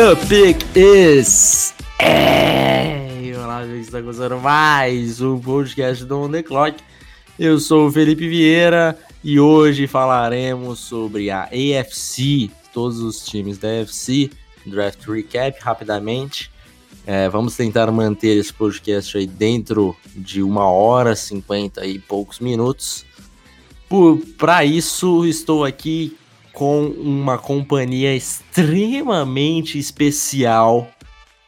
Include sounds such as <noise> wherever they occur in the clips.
The pick is. É, olá, gente, está começando mais um podcast do On The Clock. Eu sou o Felipe Vieira e hoje falaremos sobre a AFC, todos os times da AFC, draft recap rapidamente. É, vamos tentar manter esse podcast aí dentro de uma hora, cinquenta e poucos minutos. Para isso, estou aqui com uma companhia extremamente especial.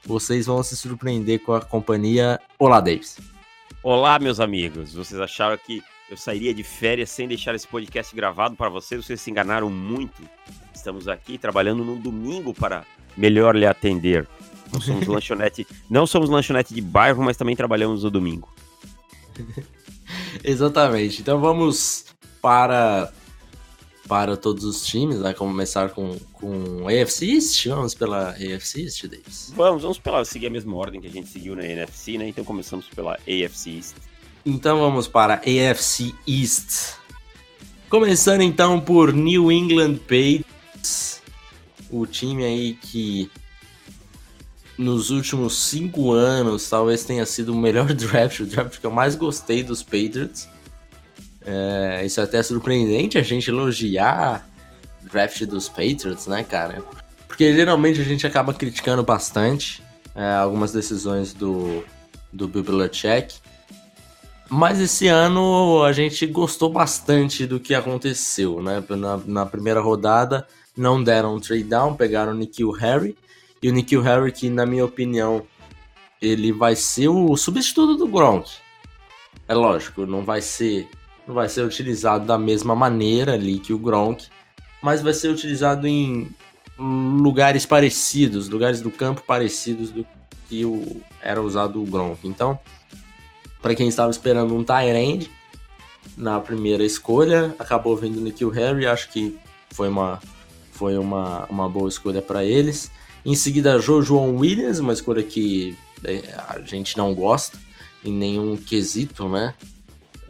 Vocês vão se surpreender com a companhia. Olá, Davis. Olá, meus amigos. Vocês acharam que eu sairia de férias sem deixar esse podcast gravado para vocês? Vocês se enganaram muito. Estamos aqui trabalhando no domingo para melhor lhe atender. Não somos <laughs> lanchonete, não somos lanchonete de bairro, mas também trabalhamos no domingo. <laughs> Exatamente. Então vamos para para todos os times, vai começar com, com AFC East, vamos pela AFC East, Davis? Vamos, vamos pela, seguir a mesma ordem que a gente seguiu na NFC, né? Então começamos pela AFC East. Então vamos para AFC East. Começando então por New England Patriots, o time aí que nos últimos cinco anos talvez tenha sido o melhor <laughs> draft, o draft que eu mais gostei dos Patriots. É, isso é até surpreendente a gente elogiar o draft dos Patriots, né, cara? Porque geralmente a gente acaba criticando bastante é, algumas decisões do, do Bill. Mas esse ano a gente gostou bastante do que aconteceu, né? Na, na primeira rodada não deram um trade down, pegaram o Nikhil Harry. E o Nikhil Harry, que na minha opinião, ele vai ser o substituto do Gronk. É lógico, não vai ser não vai ser utilizado da mesma maneira ali que o Gronk, mas vai ser utilizado em lugares parecidos, lugares do campo parecidos do que o, era usado o Gronk. Então, para quem estava esperando um Tyrande na primeira escolha, acabou vindo o Nikhil Harry, acho que foi uma, foi uma, uma boa escolha para eles. Em seguida, Jojo Williams, uma escolha que é, a gente não gosta em nenhum quesito, né?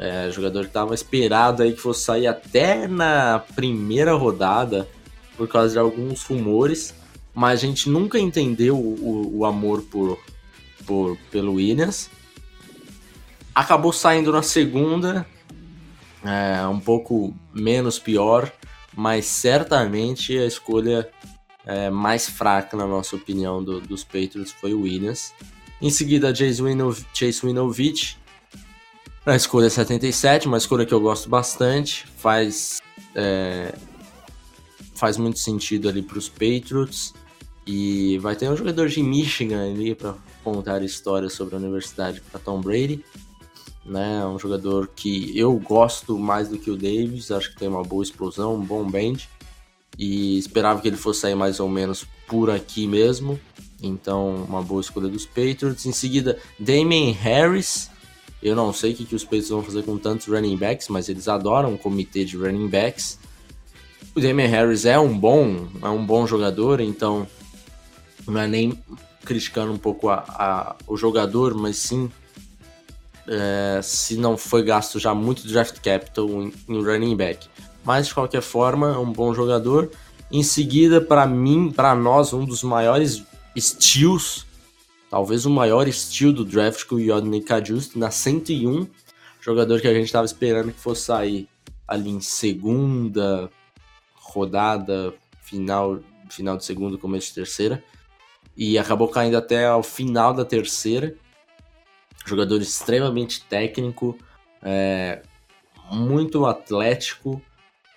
É, jogador que estava esperado aí que fosse sair até na primeira rodada por causa de alguns rumores, mas a gente nunca entendeu o, o amor por, por pelo Williams. Acabou saindo na segunda, é, um pouco menos pior, mas certamente a escolha é, mais fraca, na nossa opinião, do, dos Patriots foi o Williams. Em seguida, Chase, Winov Chase Winovich, na escolha 77, uma escolha que eu gosto bastante, faz, é, faz muito sentido ali para os Patriots. E vai ter um jogador de Michigan ali para contar histórias sobre a universidade para Tom Brady. Né? Um jogador que eu gosto mais do que o Davis, acho que tem uma boa explosão, um bom band. E esperava que ele fosse sair mais ou menos por aqui mesmo. Então, uma boa escolha dos Patriots. Em seguida, Damien Harris, eu não sei o que, que os Patriots vão fazer com tantos running backs, mas eles adoram um comitê de running backs. O Damian Harris é um bom, é um bom jogador, então não é nem criticando um pouco a, a o jogador, mas sim é, se não foi gasto já muito draft capital em, em running back. Mas de qualquer forma, é um bom jogador. Em seguida, para mim, para nós, um dos maiores steals talvez o maior estilo do draft com o Yodney Kajust na 101, jogador que a gente estava esperando que fosse sair ali em segunda rodada, final, final de segunda, começo de terceira, e acabou caindo até ao final da terceira. Jogador extremamente técnico, é, muito atlético,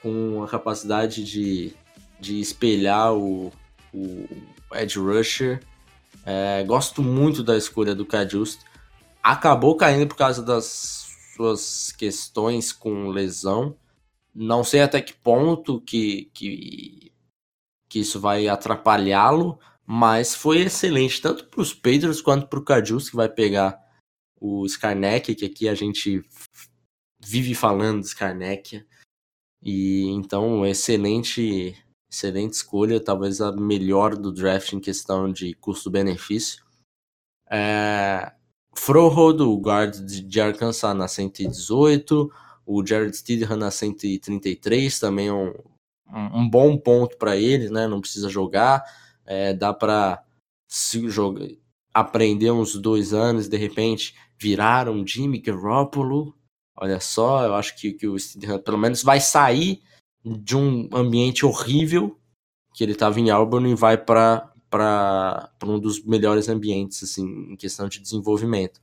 com a capacidade de, de espelhar o, o edge rusher é, gosto muito da escolha do Cajust. Acabou caindo por causa das suas questões com lesão. Não sei até que ponto que, que, que isso vai atrapalhá-lo, Mas foi excelente, tanto para os Patriots quanto para o Cardus, que vai pegar o Skarnek, que aqui a gente vive falando de Skarnek. E então, excelente, excelente escolha, talvez a melhor do draft em questão de custo-benefício. É, Froholt, o guard de Arkansas na 118, o Jared Stidham na 133, também um, um bom ponto para ele, né? Não precisa jogar, é, dá para aprender uns dois anos, de repente virar um Jimmy Garoppolo. Olha só, eu acho que, que o Stidham pelo menos vai sair de um ambiente horrível que ele estava em Auburn e vai para para um dos melhores ambientes assim em questão de desenvolvimento.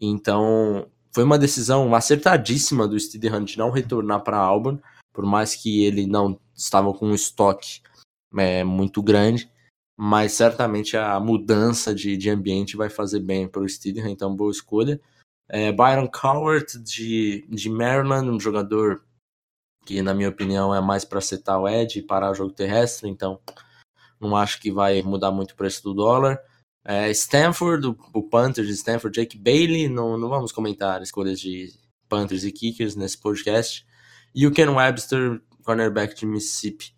Então, foi uma decisão acertadíssima do Stidham de não retornar para Auburn, por mais que ele não estava com um estoque é, muito grande, mas certamente a mudança de, de ambiente vai fazer bem para o Stidham, então boa escolha. É, Byron Cowart de, de Maryland, um jogador que na minha opinião é mais para setar o edge e parar o jogo terrestre, então não acho que vai mudar muito o preço do dólar. É, Stanford, o, o Panthers de Stanford, Jake Bailey, não, não vamos comentar escolhas de Panthers e Kickers nesse podcast. E o Ken Webster, cornerback de Mississippi,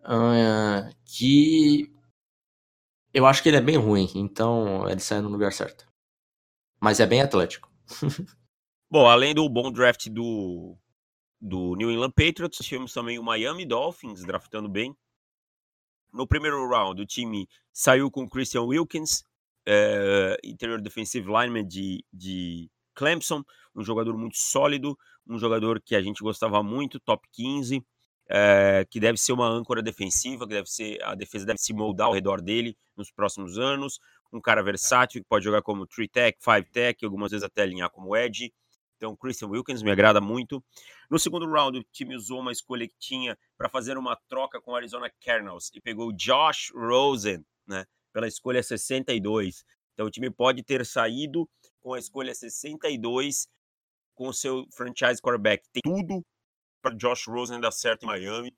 uh, que eu acho que ele é bem ruim, então ele sai no lugar certo. Mas é bem atlético. <laughs> Bom, além do bom draft do, do New England Patriots, tivemos também o Miami Dolphins draftando bem. No primeiro round, o time saiu com Christian Wilkins, é, interior defensive lineman de, de Clemson, um jogador muito sólido, um jogador que a gente gostava muito, top 15, é, que deve ser uma âncora defensiva, que deve ser a defesa deve se moldar ao redor dele nos próximos anos, um cara versátil que pode jogar como 3 tech, 5 tech, algumas vezes até alinhar como edge. Então, Christian Wilkins me agrada muito. No segundo round, o time usou uma escolha que tinha para fazer uma troca com o Arizona Cardinals e pegou Josh Rosen, né, pela escolha 62. Então, o time pode ter saído com a escolha 62 com o seu franchise quarterback. Tem tudo para Josh Rosen dar certo em Miami.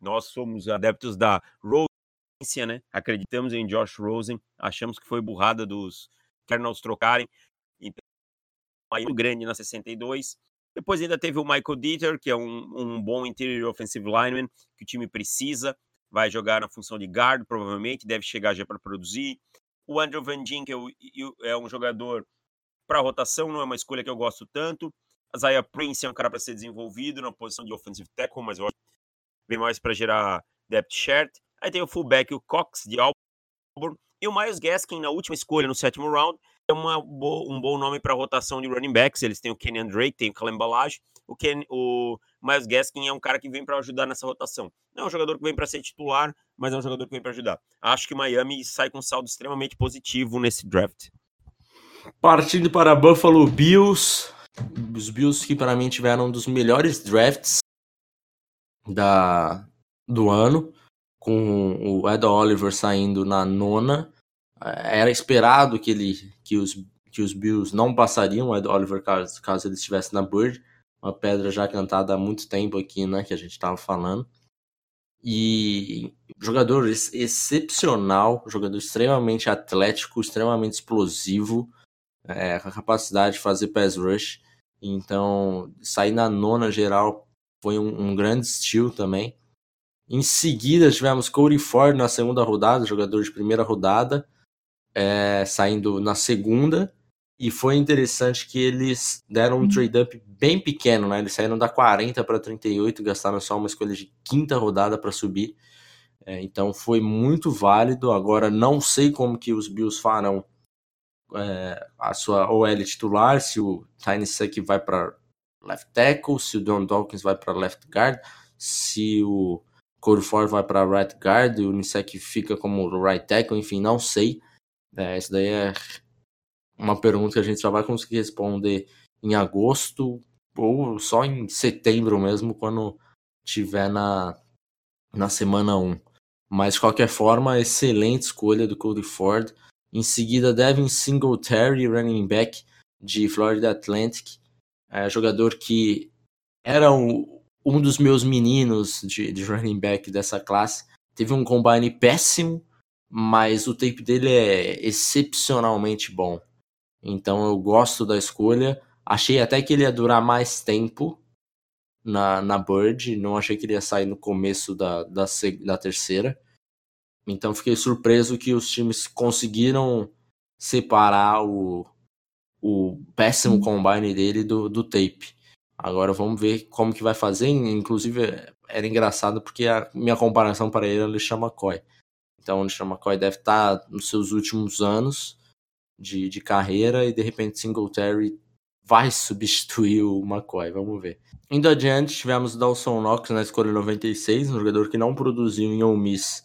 Nós somos adeptos da Rosen, né? Acreditamos em Josh Rosen. Achamos que foi burrada dos Cardinals trocarem. Muito grande na 62. Depois ainda teve o Michael Dieter, que é um, um bom interior offensive lineman que o time precisa. Vai jogar na função de guard, provavelmente, deve chegar já para produzir. O Andrew Van Ginkel é um jogador para rotação, não é uma escolha que eu gosto tanto. A Zaya Prince é um cara para ser desenvolvido na posição de offensive tackle, mas eu acho que vem mais para gerar depth chart. Aí tem o fullback, o Cox, de Auburn. E o Miles Gaskin, na última escolha, no sétimo round, é uma um bom nome para rotação de running backs. Eles têm o Kenyan Drake, tem o Clem Balage. O, o Miles Gaskin é um cara que vem para ajudar nessa rotação. Não é um jogador que vem para ser titular, mas é um jogador que vem para ajudar. Acho que Miami sai com um saldo extremamente positivo nesse draft. Partindo para Buffalo Bills. Os Bills que para mim tiveram um dos melhores drafts da, do ano, com o Ed Oliver saindo na nona era esperado que ele que os que os Bills não passariam o Oliver caso, caso ele estivesse na Bird, uma pedra já cantada há muito tempo aqui, né, que a gente estava falando. E jogador excepcional, jogador extremamente atlético, extremamente explosivo, é, com a capacidade de fazer pass rush. Então, sair na nona geral foi um, um grande estilo também. Em seguida, tivemos Cody Ford na segunda rodada, jogador de primeira rodada é, saindo na segunda. E foi interessante que eles deram um uhum. trade-up bem pequeno, né? Eles saíram da 40 para 38, gastaram só uma escolha de quinta rodada para subir. É, então foi muito válido. Agora não sei como que os Bills farão é, a sua OL titular, se o Tiny Suck vai para left tackle, se o Don Dawkins vai para left guard, se o Ford vai para right guard, o Nisek fica como right tackle, enfim, não sei. É, isso daí é uma pergunta que a gente só vai conseguir responder em agosto ou só em setembro mesmo, quando tiver na, na semana 1. Mas de qualquer forma, excelente escolha do Cody Ford. Em seguida, Devin Singletary, running back de Florida Atlantic, é, jogador que era um, um dos meus meninos de, de running back dessa classe. Teve um combine péssimo, mas o tape dele é excepcionalmente bom. Então eu gosto da escolha. Achei até que ele ia durar mais tempo na, na Bird, não achei que ele ia sair no começo da, da, da terceira. Então fiquei surpreso que os times conseguiram separar o, o péssimo hum. combine dele do, do tape. Agora vamos ver como que vai fazer. Inclusive, era engraçado porque a minha comparação para ele é o Lixan McCoy. Então o Lixan McCoy deve estar tá nos seus últimos anos de, de carreira e de repente Singletary vai <laughs> substituir o McCoy. Vamos ver. Indo adiante, tivemos Dawson Knox na escolha 96, um jogador que não produziu em Ole Miss,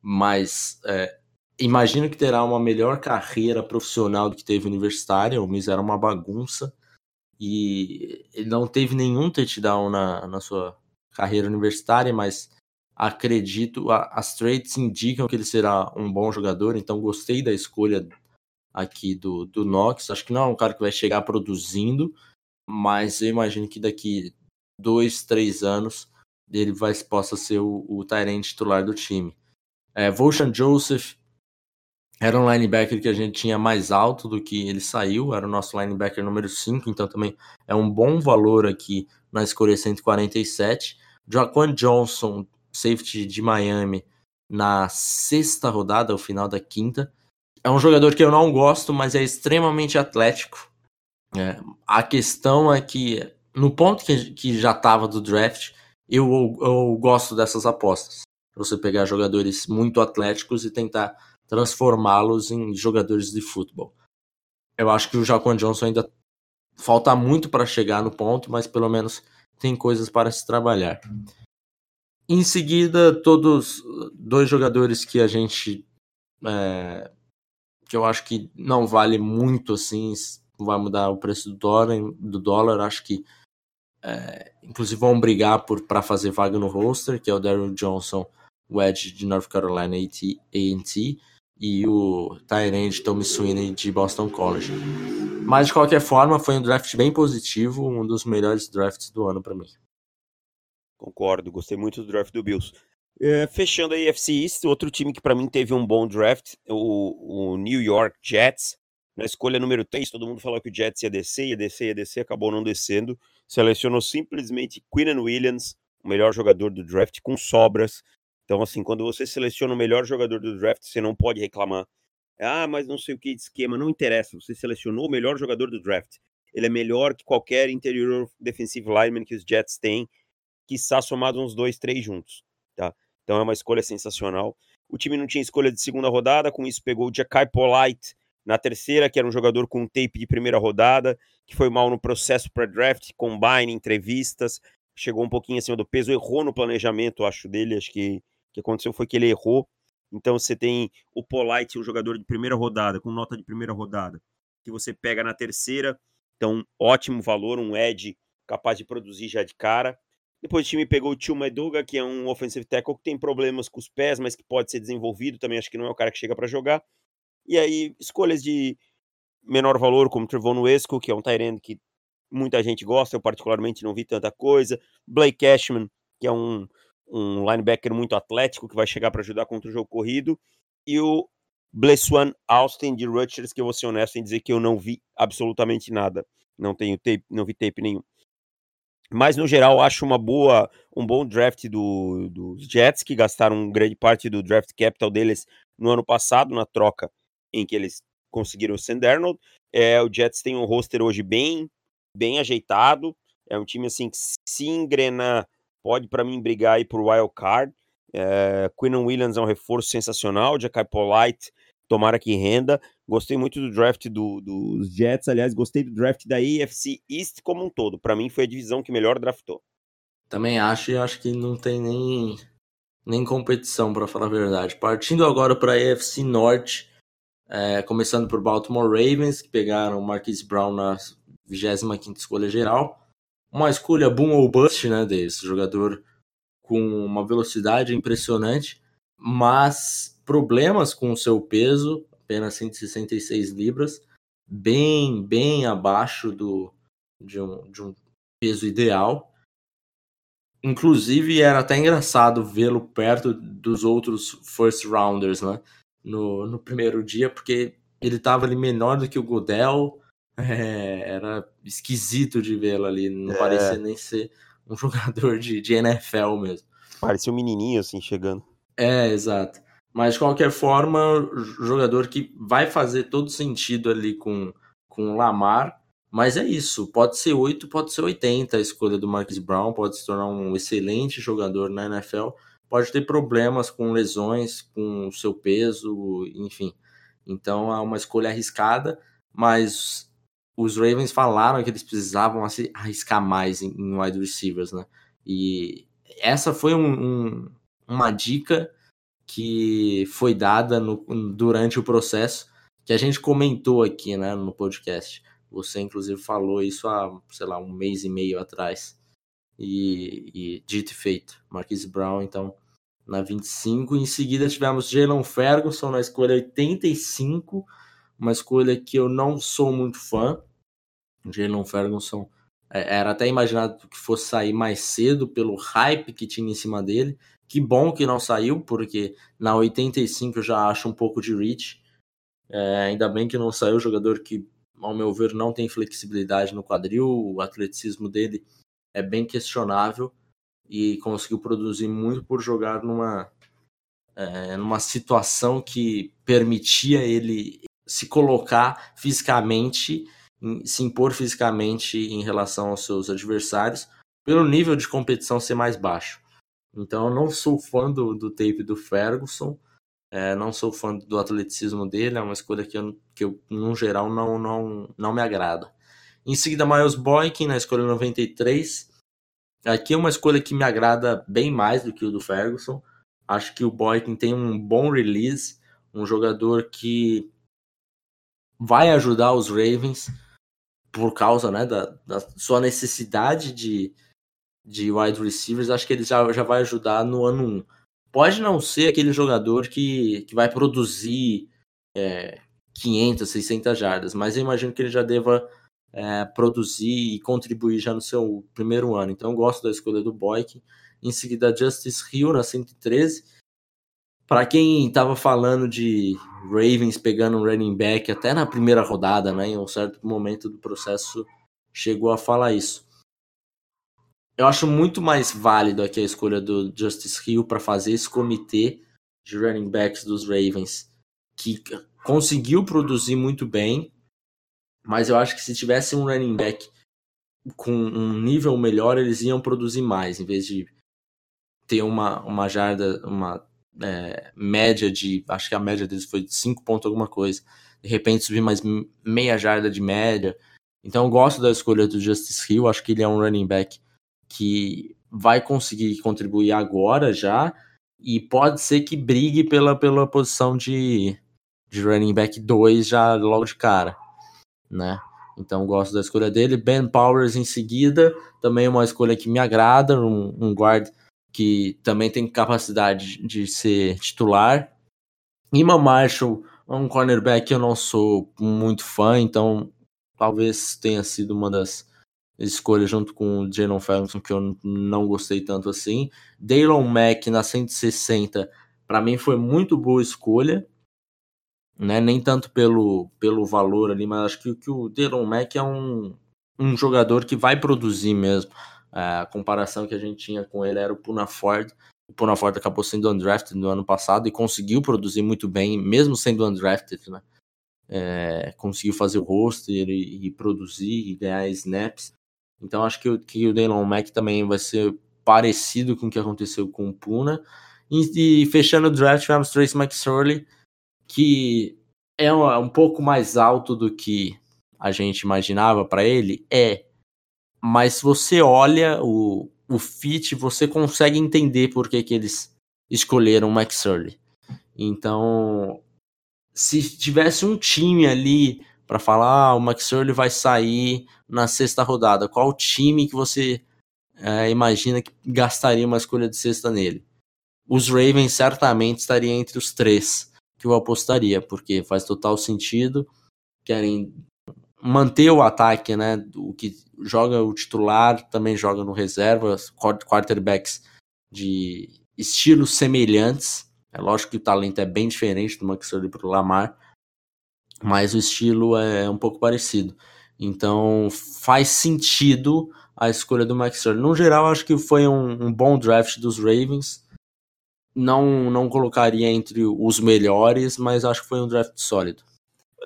mas é, imagino que terá uma melhor carreira profissional do que teve universitária. O Miss era uma bagunça e ele não teve nenhum touchdown na, na sua carreira universitária, mas acredito, a, as trades indicam que ele será um bom jogador, então gostei da escolha aqui do, do Knox. Acho que não é um cara que vai chegar produzindo, mas eu imagino que daqui dois, três anos ele vai, possa ser o, o Tyrant titular do time. É, Volshan Joseph era um linebacker que a gente tinha mais alto do que ele saiu, era o nosso linebacker número 5, então também é um bom valor aqui na escolha 147. Jaquan Johnson, safety de Miami, na sexta rodada, ao final da quinta. É um jogador que eu não gosto, mas é extremamente atlético. É, a questão é que, no ponto que, que já estava do draft, eu, eu gosto dessas apostas. Você pegar jogadores muito atléticos e tentar transformá-los em jogadores de futebol. Eu acho que o Jaquan Johnson ainda falta muito para chegar no ponto, mas pelo menos tem coisas para se trabalhar. Em seguida, todos dois jogadores que a gente é, que eu acho que não vale muito assim, vai mudar o preço do dólar, do dólar acho que é, inclusive vão brigar para fazer vaga no roster, que é o Daryl Johnson, o Edge de North Carolina A&T e o Tyrande Tommy Sweeney de Boston College. Mas de qualquer forma, foi um draft bem positivo, um dos melhores drafts do ano para mim. Concordo, gostei muito do draft do Bills. É, fechando a AFC East, outro time que para mim teve um bom draft, o, o, New York Jets. Na escolha número 3, todo mundo falou que o Jets ia descer, ia descer, ia descer, acabou não descendo. Selecionou simplesmente Quinnan Williams, o melhor jogador do draft, com sobras. Então, assim, quando você seleciona o melhor jogador do draft, você não pode reclamar. Ah, mas não sei o que de esquema. Não interessa. Você selecionou o melhor jogador do draft. Ele é melhor que qualquer interior defensive lineman que os Jets têm, está somado uns dois, três juntos. Tá? Então é uma escolha sensacional. O time não tinha escolha de segunda rodada, com isso pegou o Jackai Polite na terceira, que era um jogador com tape de primeira rodada, que foi mal no processo pré-draft, combine, entrevistas, chegou um pouquinho acima do peso, errou no planejamento, acho, dele, acho que que aconteceu foi que ele errou. Então você tem o Polite, um jogador de primeira rodada, com nota de primeira rodada, que você pega na terceira. Então, ótimo valor, um edge capaz de produzir já de cara. Depois o time pegou o Tio Meduga, que é um offensive tackle que tem problemas com os pés, mas que pode ser desenvolvido. Também acho que não é o cara que chega para jogar. E aí, escolhas de menor valor, como Trevon Wesco, que é um Tyrant que muita gente gosta, eu particularmente não vi tanta coisa. Blake Cashman, que é um um linebacker muito atlético que vai chegar para ajudar contra o jogo corrido, e o Blessuan Austin de Rutgers, que eu vou ser honesto em dizer que eu não vi absolutamente nada. Não tenho tape, não vi tape nenhum. Mas no geral acho uma boa, um bom draft do, dos Jets que gastaram grande parte do draft capital deles no ano passado na troca em que eles conseguiram o Sam. É, o Jets tem um roster hoje bem, bem ajeitado. É um time assim que se engrenar pode para mim brigar aí por wild card. É, Williams é um reforço sensacional, Jackai Polite, tomara que renda. Gostei muito do draft do, dos Jets, aliás, gostei do draft da AFC East como um todo. Para mim foi a divisão que melhor draftou. Também acho e acho que não tem nem, nem competição, para falar a verdade. Partindo agora para a AFC Norte, é, começando por Baltimore Ravens, que pegaram Marquise Brown na 25 escolha geral uma escolha boom ou bust, né, desse jogador com uma velocidade impressionante, mas problemas com o seu peso, apenas 166 libras, bem, bem abaixo do, de, um, de um peso ideal. Inclusive, era até engraçado vê-lo perto dos outros first rounders, né? no, no primeiro dia, porque ele estava ali menor do que o Godel, <laughs> é, era esquisito de vê-lo ali, não é. parecia nem ser um <laughs> jogador de, de NFL mesmo. Parecia um menininho assim chegando. É, exato. Mas de qualquer forma, jogador que vai fazer todo sentido ali com, com o Lamar. Mas é isso, pode ser 8, pode ser 80 a escolha do Marcus Brown, pode se tornar um excelente jogador na NFL, pode ter problemas com lesões, com o seu peso, enfim. Então é uma escolha arriscada, mas os Ravens falaram que eles precisavam arriscar mais em, em wide receivers, né? E essa foi um, um, uma dica que foi dada no, durante o processo, que a gente comentou aqui né, no podcast. Você, inclusive, falou isso há, sei lá, um mês e meio atrás. E, e dito e feito. Marquise Brown, então, na 25. Em seguida, tivemos Jalen Ferguson na escolha 85, uma escolha que eu não sou muito fã. Jalen Ferguson era até imaginado que fosse sair mais cedo pelo hype que tinha em cima dele. Que bom que não saiu, porque na 85 eu já acho um pouco de reach. É, ainda bem que não saiu jogador que, ao meu ver, não tem flexibilidade no quadril. O atleticismo dele é bem questionável e conseguiu produzir muito por jogar numa, é, numa situação que permitia ele se colocar fisicamente se impor fisicamente em relação aos seus adversários, pelo nível de competição ser mais baixo. Então, eu não sou fã do, do tape do Ferguson, é, não sou fã do atleticismo dele, é uma escolha que eu, que eu no geral, não, não, não me agrada. Em seguida, Miles Boykin, na escolha 93. Aqui é uma escolha que me agrada bem mais do que o do Ferguson. Acho que o Boykin tem um bom release, um jogador que vai ajudar os Ravens por causa né, da, da sua necessidade de, de wide receivers, acho que ele já, já vai ajudar no ano 1. Pode não ser aquele jogador que, que vai produzir é, 500, 600 jardas, mas eu imagino que ele já deva é, produzir e contribuir já no seu primeiro ano. Então eu gosto da escolha do Boyk. Em seguida, Justice Hill na 113. Para quem estava falando de Ravens pegando um running back até na primeira rodada, né? Em um certo momento do processo chegou a falar isso. Eu acho muito mais válido aqui a escolha do Justice Hill para fazer esse comitê de running backs dos Ravens, que conseguiu produzir muito bem, mas eu acho que se tivesse um running back com um nível melhor, eles iam produzir mais, em vez de ter uma, uma jarda, uma é, média de. Acho que a média deles foi de 5 pontos alguma coisa. De repente subir mais meia jarda de média. Então eu gosto da escolha do Justice Hill. Acho que ele é um running back que vai conseguir contribuir agora já. E pode ser que brigue pela, pela posição de, de running back 2 já logo de cara. Né? Então gosto da escolha dele. Ben Powers em seguida, também uma escolha que me agrada, um, um guard que também tem capacidade de ser titular. Ima Marshall um cornerback que eu não sou muito fã, então talvez tenha sido uma das escolhas junto com o Jalen Ferguson que eu não gostei tanto assim. Daylon Mack na 160, para mim foi muito boa escolha. Né? Nem tanto pelo, pelo valor ali, mas acho que, que o Daylon Mack é um, um jogador que vai produzir mesmo. A comparação que a gente tinha com ele era o Puna Ford. O Puna Ford acabou sendo undrafted no ano passado e conseguiu produzir muito bem, mesmo sendo undrafted, né? É, conseguiu fazer o roster e, e, produzir e ganhar snaps. Então acho que, o, que o Daylon Mack também vai ser parecido com o que aconteceu com o Puna. E, e fechando o draft, tivemos Trace McSorley, que é um, um pouco mais alto do que a gente imaginava para ele. É, mas se você olha o, o fit, você consegue entender por que, que eles escolheram o Max Early. Então, se tivesse um time ali para falar, ah, o Max Early vai sair na sexta rodada, qual time que você é, imagina que gastaria uma escolha de sexta nele? Os Ravens certamente estariam entre os três que eu apostaria, porque faz total sentido. Querem manter o ataque, né? O que joga o titular, também joga no reserva, quarterbacks de estilos semelhantes. É lógico que o talento é bem diferente do McSorley para o Lamar, mas o estilo é um pouco parecido. Então faz sentido a escolha do McSorley. No geral, acho que foi um, um bom draft dos Ravens. Não, não colocaria entre os melhores, mas acho que foi um draft sólido.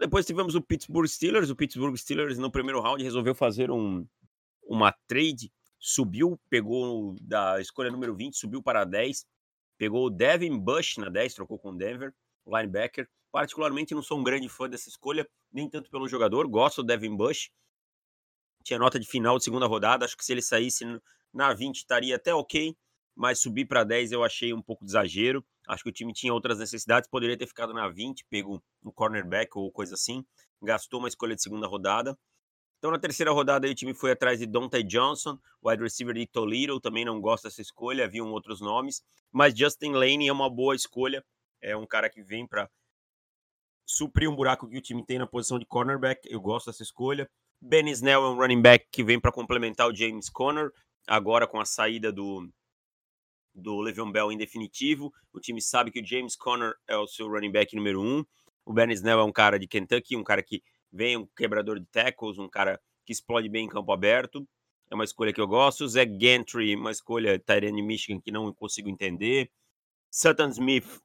Depois tivemos o Pittsburgh Steelers. O Pittsburgh Steelers, no primeiro round, resolveu fazer um, uma trade. Subiu, pegou da escolha número 20, subiu para 10. Pegou o Devin Bush na 10, trocou com o Denver, linebacker. Particularmente não sou um grande fã dessa escolha, nem tanto pelo jogador. Gosto do Devin Bush. Tinha nota de final de segunda rodada. Acho que se ele saísse na 20 estaria até ok, mas subir para 10 eu achei um pouco de exagero. Acho que o time tinha outras necessidades, poderia ter ficado na 20, pego um cornerback ou coisa assim. Gastou uma escolha de segunda rodada. Então, na terceira rodada, o time foi atrás de Dante Johnson, wide receiver de Toledo. Também não gosto dessa escolha, haviam outros nomes. Mas Justin Lane é uma boa escolha. É um cara que vem para suprir um buraco que o time tem na posição de cornerback. Eu gosto dessa escolha. Ben Snell é um running back que vem para complementar o James Conner. Agora, com a saída do, do Le'Veon Bell em definitivo. O time sabe que o James Conner é o seu running back número um. O Ben Snell é um cara de Kentucky, um cara que vem um quebrador de tackles, um cara que explode bem em campo aberto. É uma escolha que eu gosto. Zach Gantry, uma escolha Tyrene Michigan que não consigo entender. Sutton Smith,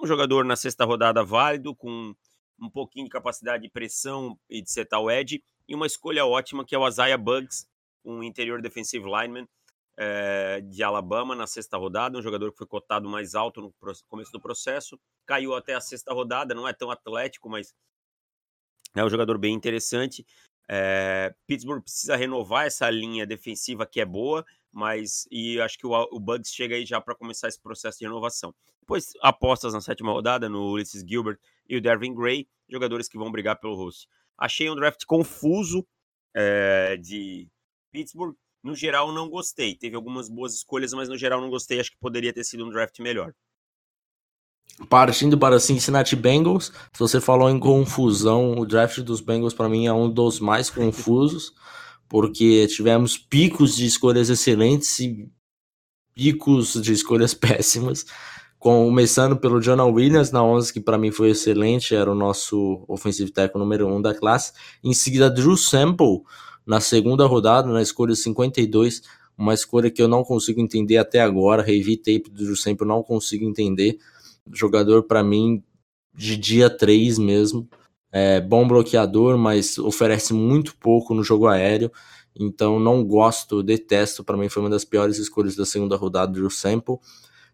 um jogador na sexta rodada válido, com um pouquinho de capacidade de pressão e de setar o edge. E uma escolha ótima que é o Isaiah Bugs, um interior defensive lineman é, de Alabama na sexta rodada, um jogador que foi cotado mais alto no começo do processo, caiu até a sexta rodada, não é tão atlético, mas é um jogador bem interessante. É, Pittsburgh precisa renovar essa linha defensiva que é boa, mas e acho que o, o Bugs chega aí já para começar esse processo de renovação. Depois apostas na sétima rodada no Ulysses Gilbert e o Dervin Gray, jogadores que vão brigar pelo rosto. Achei um draft confuso é, de Pittsburgh, no geral, não gostei. Teve algumas boas escolhas, mas no geral não gostei. Acho que poderia ter sido um draft melhor. Partindo para Cincinnati Bengals, se você falou em confusão, o draft dos Bengals para mim é um dos mais <laughs> confusos, porque tivemos picos de escolhas excelentes e picos de escolhas <laughs> péssimas. Começando pelo Jonah Williams na 11, que para mim foi excelente, era o nosso offensive tackle número 1 um da classe. Em seguida, Drew Sample, na segunda rodada, na escolha 52, uma escolha que eu não consigo entender até agora. Revi tape do sempre não consigo entender. Jogador para mim de dia 3 mesmo. É bom bloqueador, mas oferece muito pouco no jogo aéreo. Então não gosto, detesto. Para mim foi uma das piores escolhas da segunda rodada do Sample.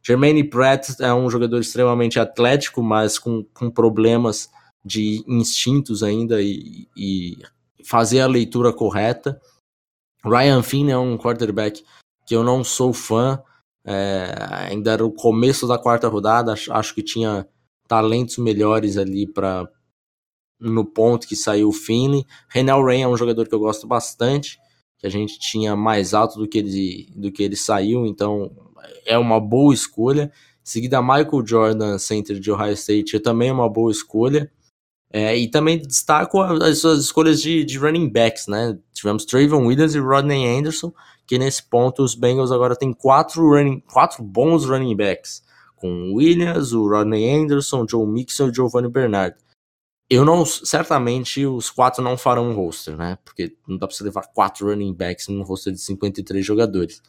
Jermaine Pratt é um jogador extremamente atlético, mas com, com problemas de instintos ainda e, e fazer a leitura correta. Ryan Finn é um quarterback que eu não sou fã, é, ainda era o começo da quarta rodada, acho, acho que tinha talentos melhores ali para no ponto que saiu o Finn. Renal Rain é um jogador que eu gosto bastante, que a gente tinha mais alto do que ele, do que ele saiu, então é uma boa escolha. Em seguida, Michael Jordan, center de Ohio State, é também uma boa escolha. É, e também destaco as suas escolhas de, de, running backs, né? Tivemos Trayvon Williams e Rodney Anderson, que nesse ponto os Bengals agora têm quatro, running, quatro bons running backs, com Williams, o Rodney Anderson, Joe Mixon e Giovanni Bernard. Eu não, certamente os quatro não farão um roster, né? Porque não dá pra você levar quatro running backs num roster de 53 jogadores.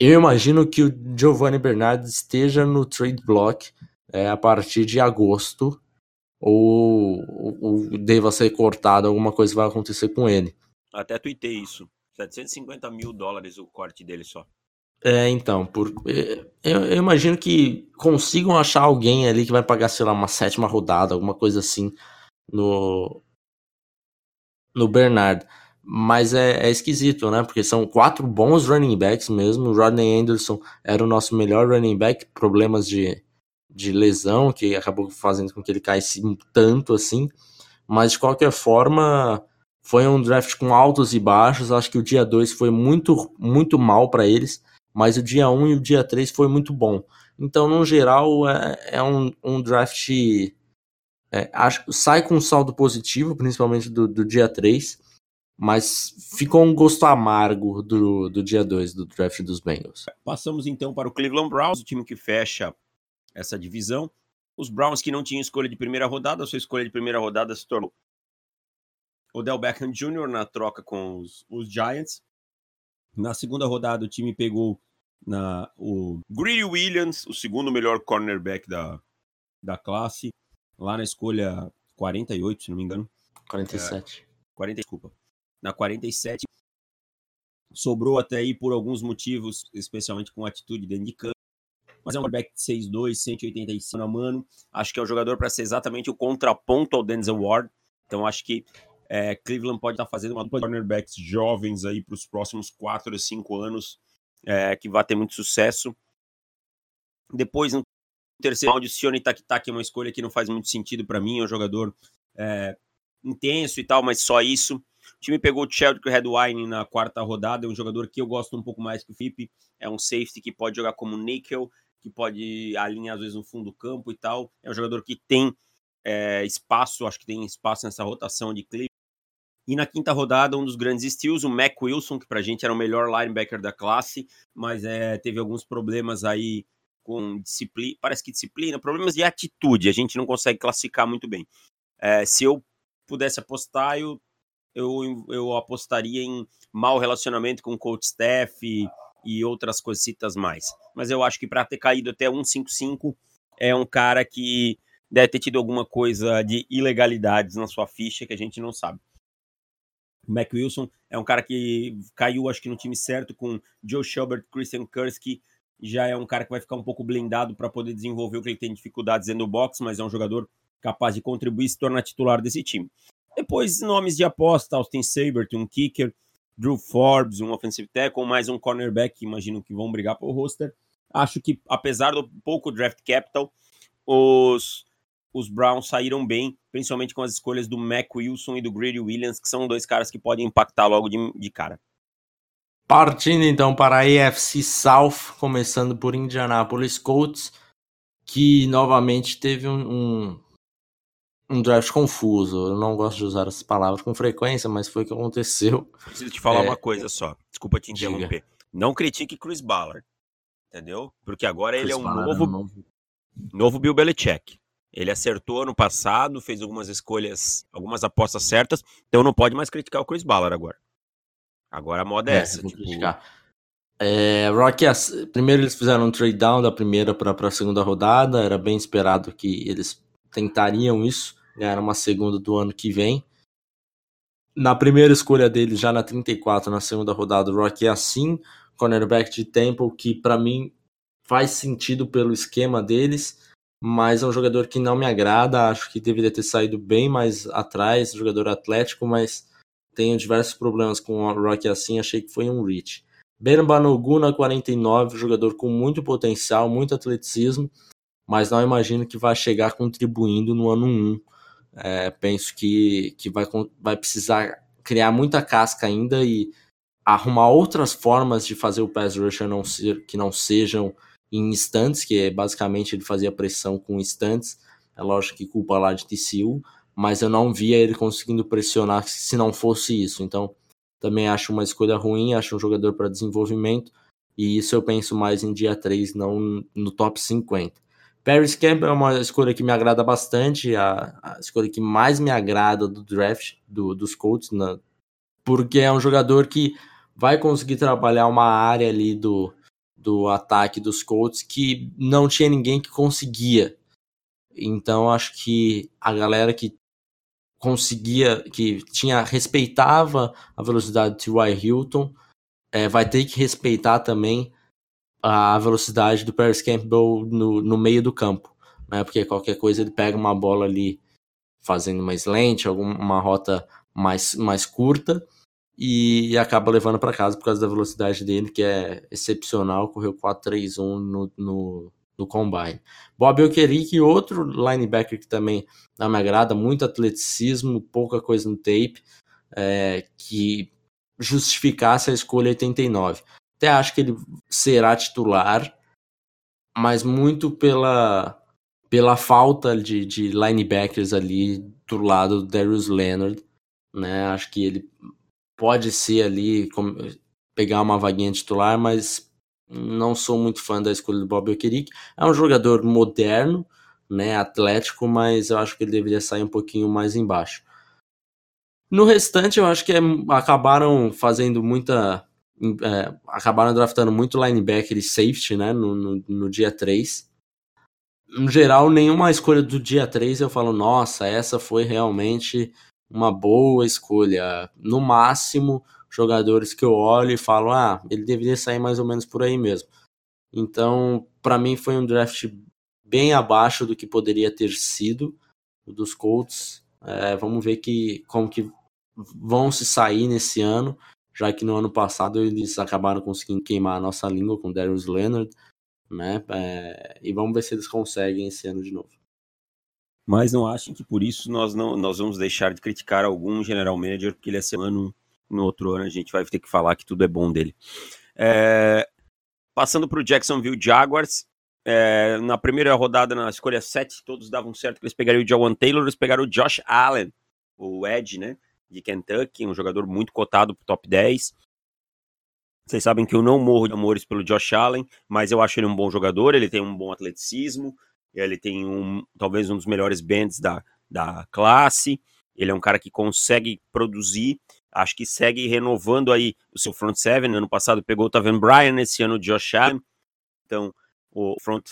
Eu imagino que o Giovanni Bernard esteja no trade block é, a partir de agosto, ou, ou deva ser cortado, alguma coisa vai acontecer com ele. Até tuitei isso. 750 mil dólares o corte dele só. É, então, por, é, eu, eu, imagino que consigam achar alguém ali que vai pagar, sei lá, uma sétima rodada, alguma coisa assim, no, no Bernard. Mas é, é esquisito, né? Porque são quatro bons running backs mesmo. O Rodney Anderson era o nosso melhor running back, problemas de, de lesão que acabou fazendo com que ele caísse tanto assim. Mas de qualquer forma, foi um draft com altos e baixos. Acho que o dia 2 foi muito, muito mal para eles, mas o dia 1 um e o dia 3 foi muito bom. Então, no geral, é, é um, um draft. É, acho, sai com um saldo positivo, principalmente do, do dia 3, mas ficou um gosto amargo do, do dia 2 do draft dos Bengals. Passamos então para o Cleveland Browns, o time que fecha essa divisão. Os Browns que não tinham escolha de primeira rodada, a sua escolha de primeira rodada se tornou Odell Beckham Jr. na troca com os, os Giants. Na segunda rodada, o time pegou na, o Greedy Williams, o segundo melhor cornerback da, da classe, lá na escolha 48, se não me engano. 47. É, 40, desculpa. Na 47. Sobrou até aí por alguns motivos, especialmente com atitude dentro de campo mas é um quarterback de 6'2", 185 na mano. Acho que é o jogador para ser exatamente o contraponto ao Denzel Ward. Então acho que é, Cleveland pode estar tá fazendo uma dupla de cornerbacks jovens aí para os próximos 4 ou 5 anos, é, que vai ter muito sucesso. Depois, no terceiro round, o Sione Takitaki é uma escolha que não faz muito sentido para mim, é um jogador é, intenso e tal, mas só isso. O time pegou o Sheldrick Redwine na quarta rodada, é um jogador que eu gosto um pouco mais que o Felipe, é um safety que pode jogar como nickel, que pode alinhar às vezes no fundo do campo e tal. É um jogador que tem é, espaço, acho que tem espaço nessa rotação de Cleveland. E na quinta rodada, um dos grandes steals, o Mac Wilson, que pra gente era o melhor linebacker da classe, mas é, teve alguns problemas aí com disciplina, parece que disciplina, problemas de atitude, a gente não consegue classificar muito bem. É, se eu pudesse apostar, eu, eu, eu apostaria em mau relacionamento com o coach staff, e outras coisitas mais. Mas eu acho que para ter caído até 155 é um cara que deve ter tido alguma coisa de ilegalidades na sua ficha que a gente não sabe. O Mac Wilson é um cara que caiu, acho que no time certo, com Joe Schubert, Christian Kursky. Já é um cara que vai ficar um pouco blindado para poder desenvolver o que ele tem dificuldades dentro do box, mas é um jogador capaz de contribuir e se tornar titular desse time. Depois, nomes de aposta: Austin Sabert, um kicker, Drew Forbes, um offensive tackle, mais um cornerback, que imagino que vão brigar pelo roster. Acho que, apesar do pouco draft capital, os, os Browns saíram bem, principalmente com as escolhas do Mac Wilson e do Grady Williams, que são dois caras que podem impactar logo de, de cara. Partindo então para a AFC South, começando por Indianapolis Colts, que novamente teve um, um um draft confuso. Eu não gosto de usar essas palavras com frequência, mas foi o que aconteceu. Preciso te falar é... uma coisa só. Desculpa te interromper. Diga. Não critique Chris Ballard, entendeu? Porque agora Chris ele é um Ballard novo, é um novo novo Bill Belichick. Ele acertou ano passado, fez algumas escolhas, algumas apostas certas, então não pode mais criticar o Chris Ballard agora. Agora a moda é, é essa. Tipo... É, Rocky, primeiro eles fizeram um trade down da primeira para a segunda rodada, era bem esperado que eles tentariam isso ganhar uma segunda do ano que vem. Na primeira escolha dele, já na 34, na segunda rodada, o Rock é assim, cornerback de Temple, que para mim faz sentido pelo esquema deles, mas é um jogador que não me agrada, acho que deveria ter saído bem mais atrás, jogador atlético, mas tenho diversos problemas com o Rock assim, achei que foi um reach. Ben Banogu na 49, jogador com muito potencial, muito atleticismo, mas não imagino que vai chegar contribuindo no ano 1. É, penso que, que vai, vai precisar criar muita casca ainda e arrumar outras formas de fazer o pass rusher não ser, que não sejam em instantes, que é basicamente ele fazia pressão com instantes. É lógico que culpa lá de TCU, mas eu não via ele conseguindo pressionar se não fosse isso. Então, também acho uma escolha ruim, acho um jogador para desenvolvimento, e isso eu penso mais em dia 3, não no top 50. Paris Campbell é uma escolha que me agrada bastante, a, a escolha que mais me agrada do draft do, dos Colts, na, porque é um jogador que vai conseguir trabalhar uma área ali do, do ataque dos Colts que não tinha ninguém que conseguia. Então acho que a galera que conseguia, que tinha respeitava a velocidade de T.Y. Hilton, é, vai ter que respeitar também a velocidade do Paris Campbell no, no meio do campo, né? Porque qualquer coisa ele pega uma bola ali fazendo uma slant, alguma rota mais, mais curta e acaba levando para casa por causa da velocidade dele, que é excepcional, correu 4-3-1 no, no, no combine. Bob Okereke, outro linebacker que também não me agrada, muito atleticismo, pouca coisa no tape, é, que justificasse a escolha 89. Até acho que ele será titular, mas muito pela, pela falta de, de linebackers ali do lado do Darius Leonard. Né? Acho que ele pode ser ali, pegar uma vaguinha titular, mas não sou muito fã da escolha do Bob Okereke. É um jogador moderno, né, atlético, mas eu acho que ele deveria sair um pouquinho mais embaixo. No restante, eu acho que é, acabaram fazendo muita. É, acabaram draftando muito linebacker e safety, né, no, no, no dia 3 no geral, nenhuma escolha do dia 3 eu falo, nossa, essa foi realmente uma boa escolha. No máximo, jogadores que eu olho e falo, ah, ele deveria sair mais ou menos por aí mesmo. Então, para mim foi um draft bem abaixo do que poderia ter sido o dos Colts. É, vamos ver que como que vão se sair nesse ano, já que no ano passado eles acabaram conseguindo queimar a nossa língua com Darius Leonard né? É, e vamos ver se eles conseguem esse ano de novo. Mas não achem que por isso nós não nós vamos deixar de criticar algum general manager, porque ele é semana no outro ano a gente vai ter que falar que tudo é bom dele. É, passando para o Jacksonville Jaguars, é, na primeira rodada, na escolha 7, todos davam certo que eles pegariam o Jawan Taylor, eles pegaram o Josh Allen, o Ed, né, de Kentucky, um jogador muito cotado para o top 10. Vocês sabem que eu não morro de amores pelo Josh Allen, mas eu acho ele um bom jogador, ele tem um bom atleticismo, ele tem um talvez um dos melhores bands da, da classe, ele é um cara que consegue produzir, acho que segue renovando aí o seu front seven, ano passado pegou o Taven Bryan, esse ano o Josh Allen, então o front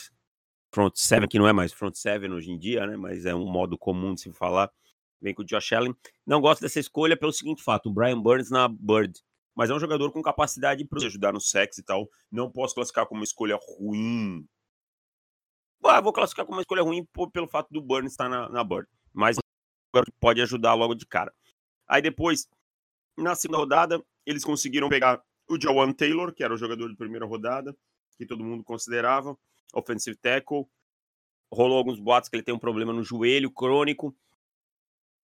front seven, que não é mais front seven hoje em dia, né, mas é um modo comum de se falar, vem com o Josh Allen, não gosto dessa escolha pelo seguinte fato, o Brian Burns na Bird, mas é um jogador com capacidade para ajudar no sexo e tal. Não posso classificar como uma escolha ruim. Ah, vou classificar como uma escolha ruim pelo fato do Burns estar na, na Bird. Mas pode ajudar logo de cara. Aí depois, na segunda rodada, eles conseguiram pegar o Jawan Taylor, que era o jogador de primeira rodada, que todo mundo considerava, offensive tackle. Rolou alguns boatos que ele tem um problema no joelho crônico.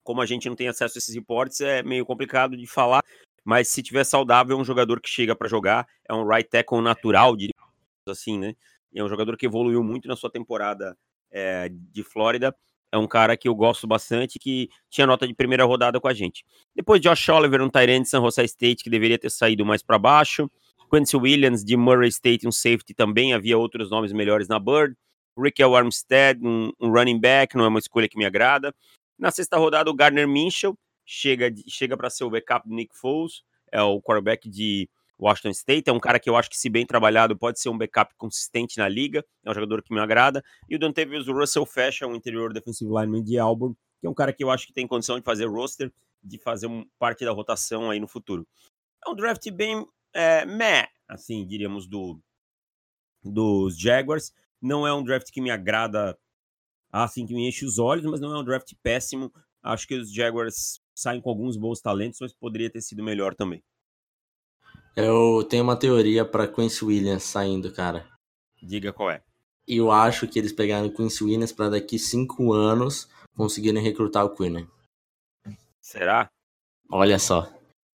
Como a gente não tem acesso a esses reportes, é meio complicado de falar mas se tiver saudável, é um jogador que chega para jogar, é um right tackle natural, diríamos assim, né? É um jogador que evoluiu muito na sua temporada é, de Flórida. É um cara que eu gosto bastante, que tinha nota de primeira rodada com a gente. Depois, Josh Oliver, um Tyrant de San Jose State, que deveria ter saído mais para baixo. Quincy Williams, de Murray State, um safety também. Havia outros nomes melhores na Bird. Rick Armstead, um, um running back, não é uma escolha que me agrada. Na sexta rodada, o Gardner Minchel, chega, chega para ser o backup do Nick Foles, é o quarterback de Washington State, é um cara que eu acho que, se bem trabalhado, pode ser um backup consistente na liga, é um jogador que me agrada. E o Dontavius Russell fecha o interior defensive lineman de Auburn, que é um cara que eu acho que tem condição de fazer roster, de fazer um, parte da rotação aí no futuro. É um draft bem é, meh, assim, diríamos, do, dos Jaguars. Não é um draft que me agrada, assim, que me enche os olhos, mas não é um draft péssimo. Acho que os Jaguars saem com alguns bons talentos, mas poderia ter sido melhor também. Eu tenho uma teoria para Quincy Williams saindo, cara. Diga qual é. Eu acho que eles pegaram o Quincy Williams para daqui cinco anos conseguirem recrutar o Quinn. Será? Olha só.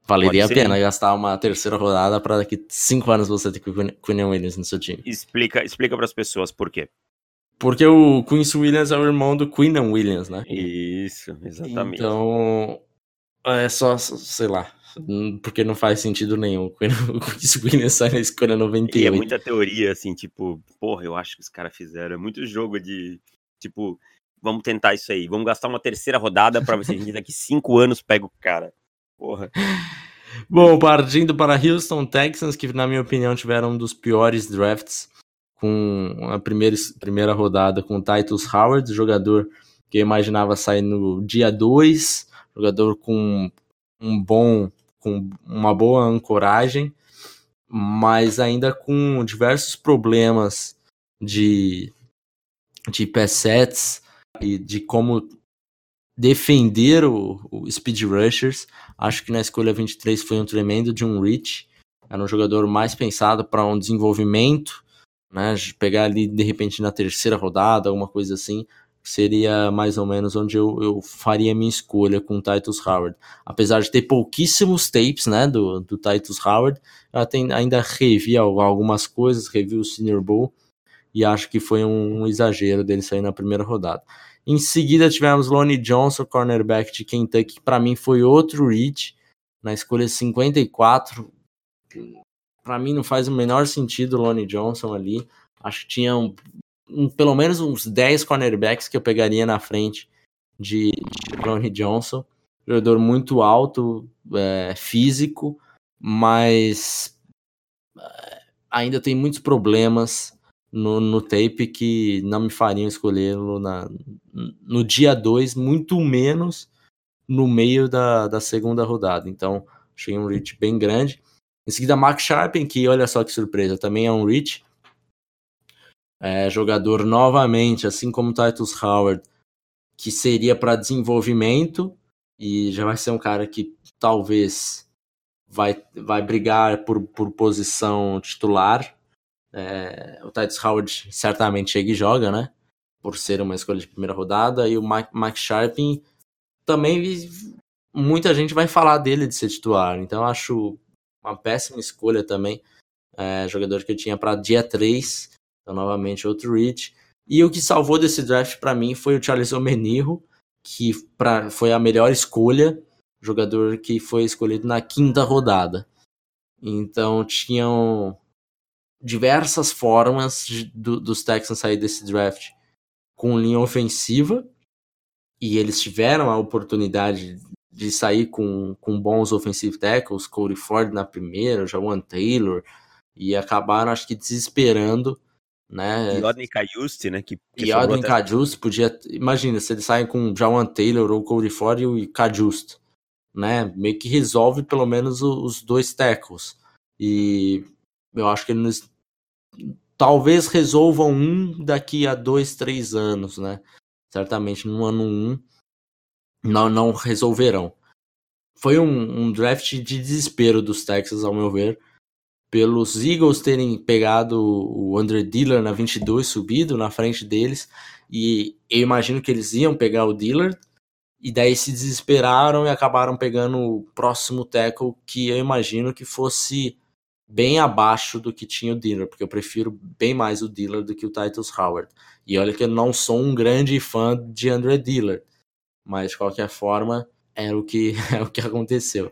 Valeria a pena gastar uma terceira rodada para daqui cinco anos você ter Quinn Williams no seu time. Explica, explica para as pessoas por quê. Porque o Quincy Williams é o irmão do Quinnan Williams, né? Isso, exatamente. Então, é só, sei lá, porque não faz sentido nenhum. O Chris Williams sai na escolha 98. E é muita teoria, assim, tipo, porra, eu acho que os caras fizeram. É muito jogo de, tipo, vamos tentar isso aí. Vamos gastar uma terceira rodada pra ver se a gente daqui cinco anos pega o cara. Porra. Bom, partindo para Houston Texans, que na minha opinião tiveram um dos piores drafts, com a primeira, primeira rodada com o Titus Howard, jogador que eu imaginava sair no dia 2 jogador com um bom, com uma boa ancoragem, mas ainda com diversos problemas de, de sets e de como defender o, o Speed Rushers. Acho que na escolha 23 foi um tremendo de um reach. Era um jogador mais pensado para um desenvolvimento, né? Pegar ali de repente na terceira rodada, alguma coisa assim seria mais ou menos onde eu, eu faria minha escolha com o Titus Howard. Apesar de ter pouquíssimos tapes né, do, do Titus Howard, eu tem, ainda revi algumas coisas, revi o Senior Bowl e acho que foi um, um exagero dele sair na primeira rodada. Em seguida tivemos Lonnie Johnson, cornerback de Kentucky, que para mim foi outro reach, na escolha 54. Para mim não faz o menor sentido o Lonnie Johnson ali. Acho que tinha um, um, pelo menos uns 10 cornerbacks que eu pegaria na frente de, de Lonnie Johnson. Jogador muito alto, é, físico, mas é, ainda tem muitos problemas no, no tape que não me fariam escolhê-lo no dia 2, muito menos no meio da, da segunda rodada. Então, achei um reach bem grande. Em seguida, Mark Sharpen, que olha só que surpresa, também é um reach. É, jogador novamente, assim como Titus Howard, que seria para desenvolvimento e já vai ser um cara que talvez vai, vai brigar por, por posição titular. É, o Titus Howard certamente chega e joga, né? Por ser uma escolha de primeira rodada. E o Mike, Mike Sharping também muita gente vai falar dele de ser titular. Então acho uma péssima escolha também. É, jogador que eu tinha para dia 3. Então, novamente, outro reach. E o que salvou desse draft para mim foi o Charles Omenirro, que pra, foi a melhor escolha, jogador que foi escolhido na quinta rodada. Então tinham diversas formas de, do, dos Texans sair desse draft com linha ofensiva, e eles tiveram a oportunidade de sair com, com bons offensive tackles, Cody Ford na primeira, Jawan Taylor, e acabaram, acho que, desesperando né? E Odin Cajuste, né? Que, que e Odin até... Podia. Imagina, se eles saem com Jawan Taylor ou Cody Ford e Cajuste, né? Meio que resolve pelo menos os dois tackles. E eu acho que eles talvez resolvam um daqui a dois, três anos, né? Certamente no ano um não, não resolverão. Foi um, um draft de desespero dos Texas, ao meu ver pelos Eagles terem pegado o Andre Dillard na 22, subido na frente deles, e eu imagino que eles iam pegar o Dillard, e daí se desesperaram e acabaram pegando o próximo tackle, que eu imagino que fosse bem abaixo do que tinha o Dillard, porque eu prefiro bem mais o Dillard do que o Titus Howard. E olha que eu não sou um grande fã de Andre Dillard, mas de qualquer forma, era o que, <laughs> é o que aconteceu.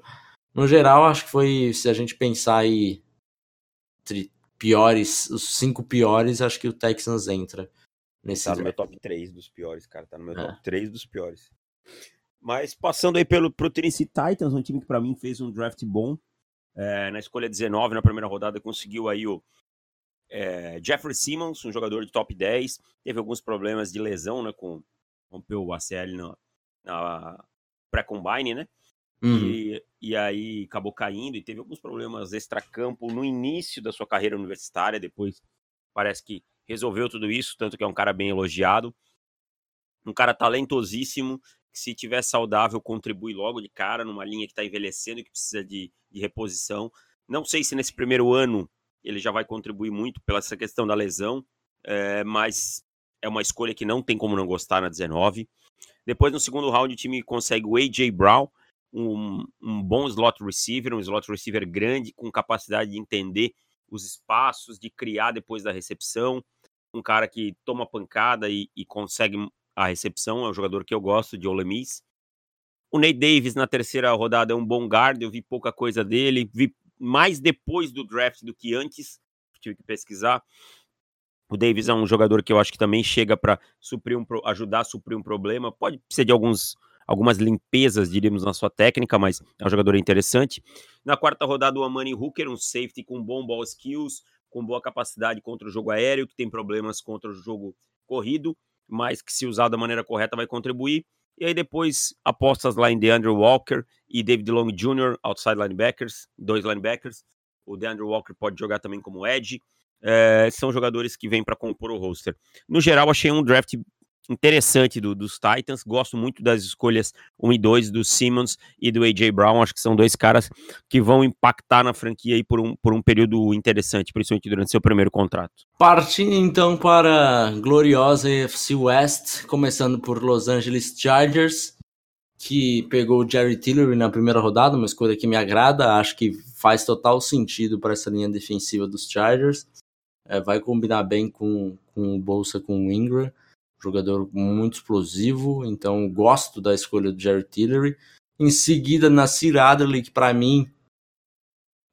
No geral, acho que foi, se a gente pensar aí entre piores, os cinco piores, acho que o Texans entra nesse. Tá no meu top 3 dos piores, cara. Tá no meu é. top 3 dos piores. Mas passando aí pelo, pro Tennessee Titans, um time que para mim fez um draft bom. É, na escolha 19, na primeira rodada, conseguiu aí o é, Jeffrey Simmons, um jogador de top 10. Teve alguns problemas de lesão, né? Com, rompeu o ACL na, na pré-combine, né? Uhum. E, e aí acabou caindo e teve alguns problemas extra-campo no início da sua carreira universitária. Depois parece que resolveu tudo isso, tanto que é um cara bem elogiado. Um cara talentosíssimo, que se tiver saudável, contribui logo de cara numa linha que está envelhecendo e que precisa de, de reposição. Não sei se nesse primeiro ano ele já vai contribuir muito pela essa questão da lesão, é, mas é uma escolha que não tem como não gostar na 19. Depois, no segundo round, o time consegue o A.J. Brown, um, um bom slot receiver, um slot receiver grande, com capacidade de entender os espaços, de criar depois da recepção. Um cara que toma pancada e, e consegue a recepção, é um jogador que eu gosto, de Ole Miss. O Nate Davis na terceira rodada é um bom guard, eu vi pouca coisa dele, vi mais depois do draft do que antes, tive que pesquisar. O Davis é um jogador que eu acho que também chega para suprir um, ajudar a suprir um problema. Pode ser de alguns algumas limpezas, diríamos, na sua técnica, mas é um jogador interessante. Na quarta rodada, o Amani Hooker, um safety com bom ball skills, com boa capacidade contra o jogo aéreo, que tem problemas contra o jogo corrido, mas que se usar da maneira correta vai contribuir. E aí depois apostas lá em DeAndre Walker e David Long Jr., outside linebackers, dois linebackers. O DeAndre Walker pode jogar também como edge. É, são jogadores que vêm para compor o roster. No geral, achei um draft interessante do, dos Titans. Gosto muito das escolhas 1 e 2 do Simmons e do A.J. Brown. Acho que são dois caras que vão impactar na franquia aí por um, por um período interessante, principalmente durante seu primeiro contrato. Partindo então para a gloriosa AFC West, começando por Los Angeles Chargers, que pegou o Jerry Tillery na primeira rodada, uma escolha que me agrada. Acho que faz total sentido para essa linha defensiva dos Chargers. É, vai combinar bem com, com o Bolsa, com o Ingram jogador muito explosivo, então gosto da escolha do Jerry Tillery. Em seguida, na Adderley, que para mim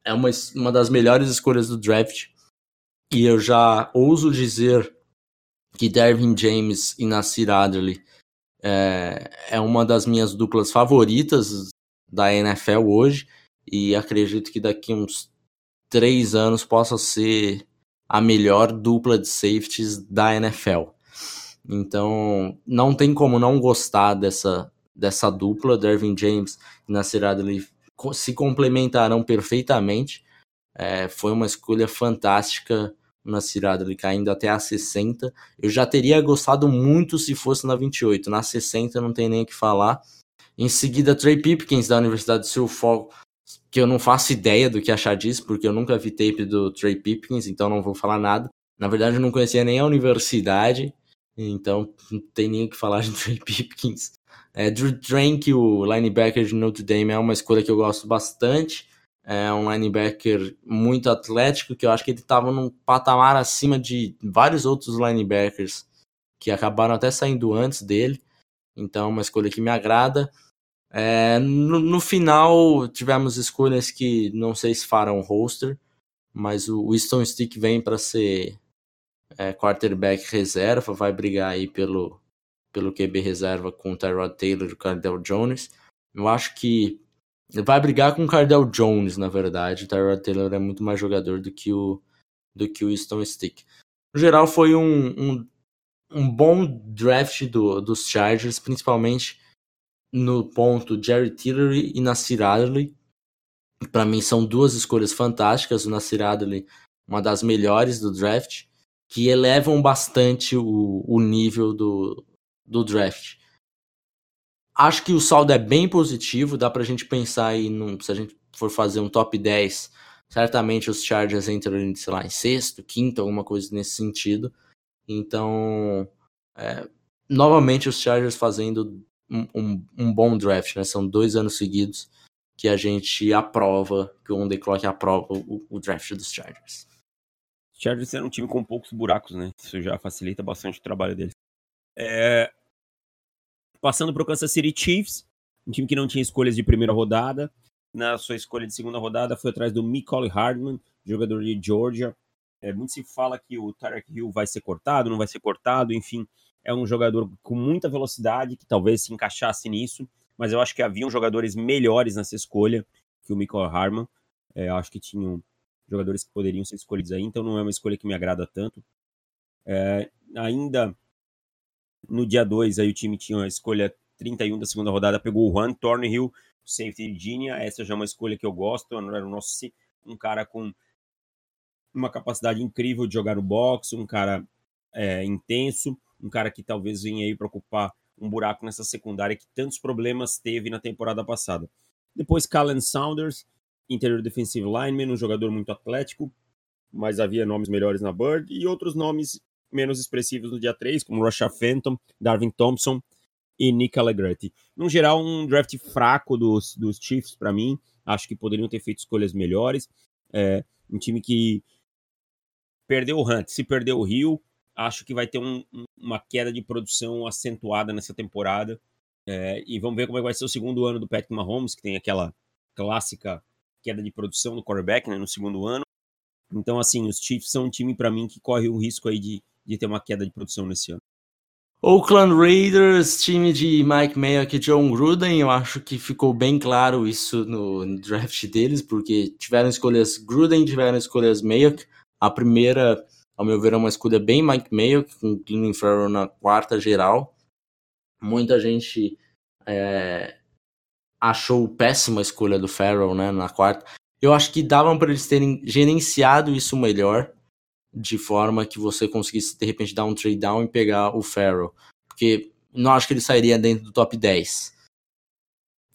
é uma, uma das melhores escolhas do draft. E eu já ouso dizer que Dervin James e Nasir Adderley é, é uma das minhas duplas favoritas da NFL hoje. E acredito que daqui uns três anos possa ser a melhor dupla de safeties da NFL. Então, não tem como não gostar dessa, dessa dupla. Dervin James e Nasir Adderley se complementaram perfeitamente. É, foi uma escolha fantástica na cirada ali caindo até a 60. Eu já teria gostado muito se fosse na 28. Na 60 não tem nem o que falar. Em seguida, Trey Pipkins da Universidade de Suffolk, que eu não faço ideia do que achar disso, porque eu nunca vi tape do Trey Pipkins, então não vou falar nada. Na verdade, eu não conhecia nem a universidade, então não tem nem o que falar <laughs> de Trey Pipkins. É, Drew Drank, o linebacker de Notre Dame, é uma escolha que eu gosto bastante. É um linebacker muito atlético, que eu acho que ele estava num patamar acima de vários outros linebackers que acabaram até saindo antes dele. Então, uma escolha que me agrada. É, no, no, final, tivemos escolhas que não sei se farão roster, mas o Winston Stick vem para ser é, quarterback reserva, vai brigar aí pelo, pelo QB reserva com o Tyrod Taylor e o Cardell Jones. Eu acho que vai brigar com o Cardell Jones, na verdade. O Tyrod Taylor é muito mais jogador do que o do que o Stone Stick. No geral, foi um, um, um bom draft do, dos Chargers, principalmente no ponto Jerry Tillery e Nasir Adderley. Para mim, são duas escolhas fantásticas. O Nasir Adderley, uma das melhores do draft, que elevam bastante o, o nível do, do draft. Acho que o saldo é bem positivo, dá pra gente pensar aí, num, se a gente for fazer um top 10, certamente os Chargers entram, sei lá, em sexto, quinto, alguma coisa nesse sentido. Então, é, novamente os Chargers fazendo um, um, bom draft, né? São dois anos seguidos que a gente aprova, que o On The Clock aprova o, o draft dos Chargers. Chargers é um time com poucos buracos, né? Isso já facilita bastante o trabalho deles. É... Passando para o Kansas City Chiefs, um time que não tinha escolhas de primeira rodada. Na sua escolha de segunda rodada foi atrás do Michael Hardman, jogador de Georgia. É, muito se fala que o Tarek Hill vai ser cortado, não vai ser cortado, enfim. É um jogador com muita velocidade, que talvez se encaixasse nisso, mas eu acho que haviam jogadores melhores nessa escolha que o Michael Harman. É, acho que tinham jogadores que poderiam ser escolhidos aí, então não é uma escolha que me agrada tanto. É, ainda no dia 2, aí o time tinha a escolha 31 da segunda rodada, pegou o Juan Thornhill, safety Virginia. Essa já é uma escolha que eu gosto. Era o nosso um cara com uma capacidade incrível de jogar no box, um cara é, intenso, um cara que talvez venha aí para ocupar um buraco nessa secundária que tantos problemas teve na temporada passada. Depois, Callan Saunders, interior defensive lineman, um jogador muito atlético, mas havia nomes melhores na Bird e outros nomes menos expressivos no dia 3, como Rasha Phantom, Darwin Thompson e Nick Allegretti. No geral, um draft fraco dos, dos Chiefs para mim. Acho que poderiam ter feito escolhas melhores. É, um time que perdeu o Hunt, se perdeu o Rio, acho que vai ter um, uma queda de produção acentuada nessa temporada. É, e vamos ver como é vai ser o segundo ano do Patrick Mahomes, que tem aquela clássica queda de produção do quarterback né, no segundo ano. Então, assim, os Chiefs são um time para mim que corre o risco aí de, de ter uma queda de produção nesse ano. Oakland Raiders, time de Mike Mayock e John Gruden, eu acho que ficou bem claro isso no draft deles, porque tiveram escolhas Gruden, tiveram escolhas Mayock. A primeira, ao meu ver, é uma escolha bem Mike Mayock, com Cleaning Farrell na quarta geral. Muita gente é, achou péssima a escolha do Farrell né, na quarta. Eu acho que davam para eles terem gerenciado isso melhor, de forma que você conseguisse de repente dar um trade down e pegar o Farrell, porque não acho que ele sairia dentro do top 10.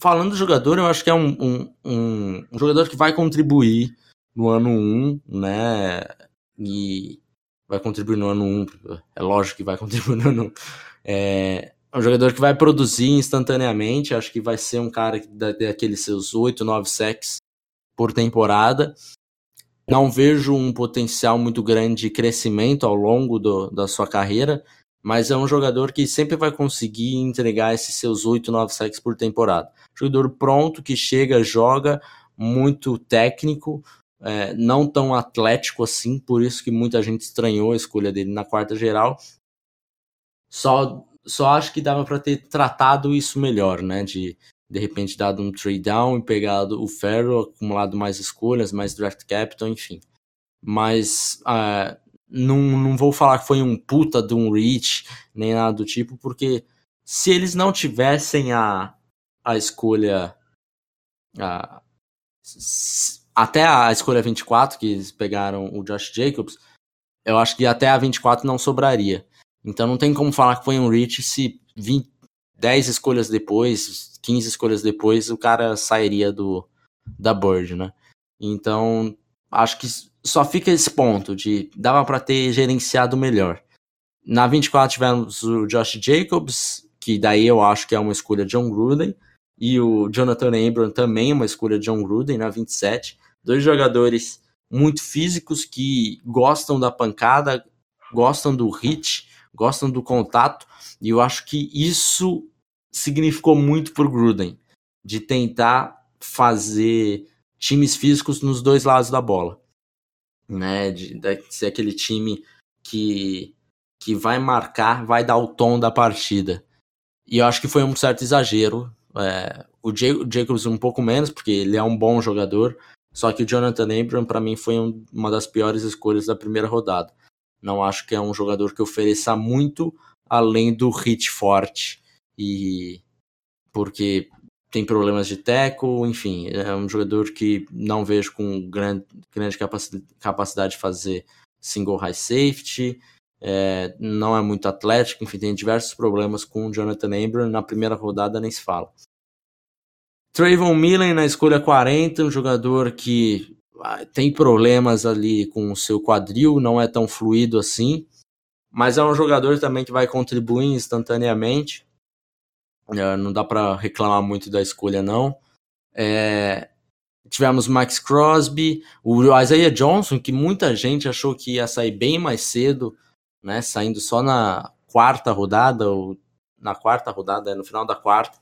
Falando do jogador, eu acho que é um, um, um, um jogador que vai contribuir no ano 1, né? E vai contribuir no ano 1, é lógico que vai contribuir no ano 1. É, é um jogador que vai produzir instantaneamente, acho que vai ser um cara que dá aqueles seus 8, 9 sacks por temporada. Não vejo um potencial muito grande de crescimento ao longo do, da sua carreira, mas é um jogador que sempre vai conseguir entregar esses seus 8, 9 sacks por temporada. Jogador pronto, que chega, joga, muito técnico, é, não tão atlético assim, por isso que muita gente estranhou a escolha dele na quarta geral. Só, só acho que dava para ter tratado isso melhor, né? De de repente dado um trade down e pegado o Ferro, acumulado mais escolhas, mais draft capital, enfim. Mas uh, não, não vou falar que foi um puta de um reach, nem nada do tipo, porque se eles não tivessem a, a escolha. A, até a escolha 24, que eles pegaram o Josh Jacobs, eu acho que até a 24 não sobraria. Então não tem como falar que foi um reach se 20, 10 escolhas depois, 15 escolhas depois, o cara sairia do da board, né? Então, acho que só fica esse ponto de dava para ter gerenciado melhor. Na 24 tivemos o Josh Jacobs, que daí eu acho que é uma escolha de John Gruden, e o Jonathan Abram também uma escolha de John Gruden na 27. Dois jogadores muito físicos que gostam da pancada, gostam do hit, gostam do contato, e eu acho que isso significou muito para Gruden, de tentar fazer times físicos nos dois lados da bola, né? De, de ser aquele time que, que vai marcar, vai dar o tom da partida. E eu acho que foi um certo exagero. É, o, Jacobs um pouco menos, porque ele é um bom jogador, só que o Jonathan Abram, para mim, foi um, uma das piores escolhas da primeira rodada. Não acho que é um jogador que ofereça muito além do hit forte e porque tem problemas de teco, enfim, é um jogador que não vejo com grande, grande capacidade de fazer single high safety, é, não é muito atlético, enfim, tem diversos problemas com o Jonathan Abram, na primeira rodada nem se fala. Trayvon Millen na escolha 40, um jogador que ah, tem problemas ali com o seu quadril, não é tão fluido assim, mas é um jogador também que vai contribuir instantaneamente. É, não dá para reclamar muito da escolha, não. É, tivemos Max Crosby, o Isaiah Johnson, que muita gente achou que ia sair bem mais cedo, né, saindo só na quarta rodada, ou na quarta rodada, no final da quarta.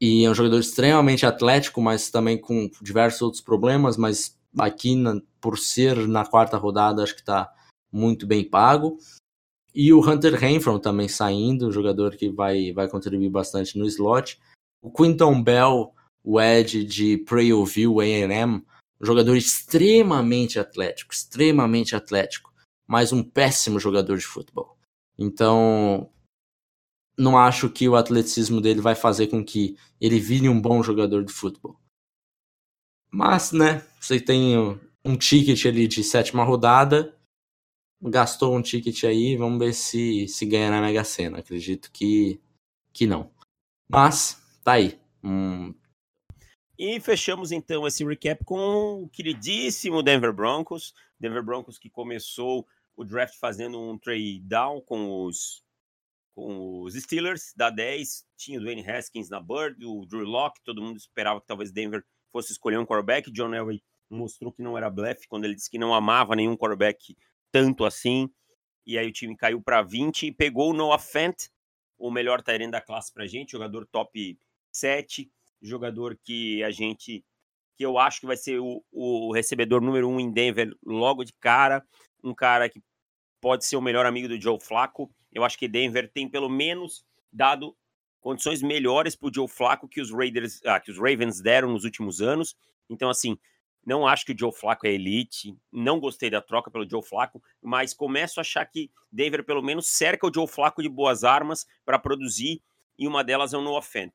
E é um jogador extremamente atlético, mas também com diversos outros problemas, mas aqui, na, por ser na quarta rodada, acho que está muito bem pago. E o Hunter Renfro também saindo, jogador que vai, vai contribuir bastante no slot. O Quinton Bell, o Ed de Prayoville A&M, jogador extremamente atlético, extremamente atlético, mas um péssimo jogador de futebol. Então, não acho que o atleticismo dele vai fazer com que ele vire um bom jogador de futebol. Mas, né, você tem um ticket ali de sétima rodada, gastou um ticket aí, vamos ver se se ganha na Mega Sena. Acredito que, que não. Mas, tá aí. Hum. E fechamos então esse recap com o queridíssimo Denver Broncos. Denver Broncos que começou o draft fazendo um trade down com os com os Steelers da 10, tinha o Dwayne Haskins na Bird, o Drew Locke, todo mundo esperava que talvez Denver fosse escolher um quarterback. John Elway mostrou que não era blefe quando ele disse que não amava nenhum quarterback tanto assim. E aí o time caiu para 20 e pegou o Noah Fent, o melhor Tyrant da classe pra gente, jogador top 7, jogador que a gente que eu acho que vai ser o, o recebedor número um em Denver logo de cara, um cara que pode ser o melhor amigo do Joe Flacco. Eu acho que Denver tem pelo menos dado condições melhores para o Joe Flacco que os Raiders, ah, que os Ravens deram nos últimos anos. Então assim, não acho que o Joe Flacco é elite. Não gostei da troca pelo Joe Flacco, mas começo a achar que Denver pelo menos cerca o Joe Flacco de boas armas para produzir, e uma delas é o Noah Fent.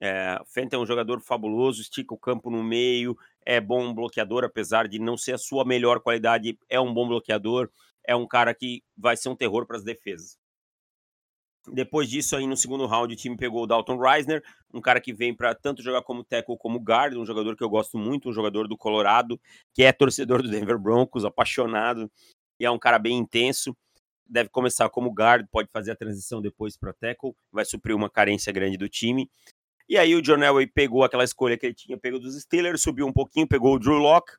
É, Fent é um jogador fabuloso, estica o campo no meio, é bom bloqueador, apesar de não ser a sua melhor qualidade, é um bom bloqueador, é um cara que vai ser um terror para as defesas. Depois disso, aí no segundo round, o time pegou o Dalton Reisner, um cara que vem para tanto jogar como tackle como guard, um jogador que eu gosto muito, um jogador do Colorado, que é torcedor do Denver Broncos, apaixonado, e é um cara bem intenso. Deve começar como guard, pode fazer a transição depois para tackle, vai suprir uma carência grande do time. E aí o John Elway pegou aquela escolha que ele tinha pego dos Steelers, subiu um pouquinho, pegou o Drew Locke.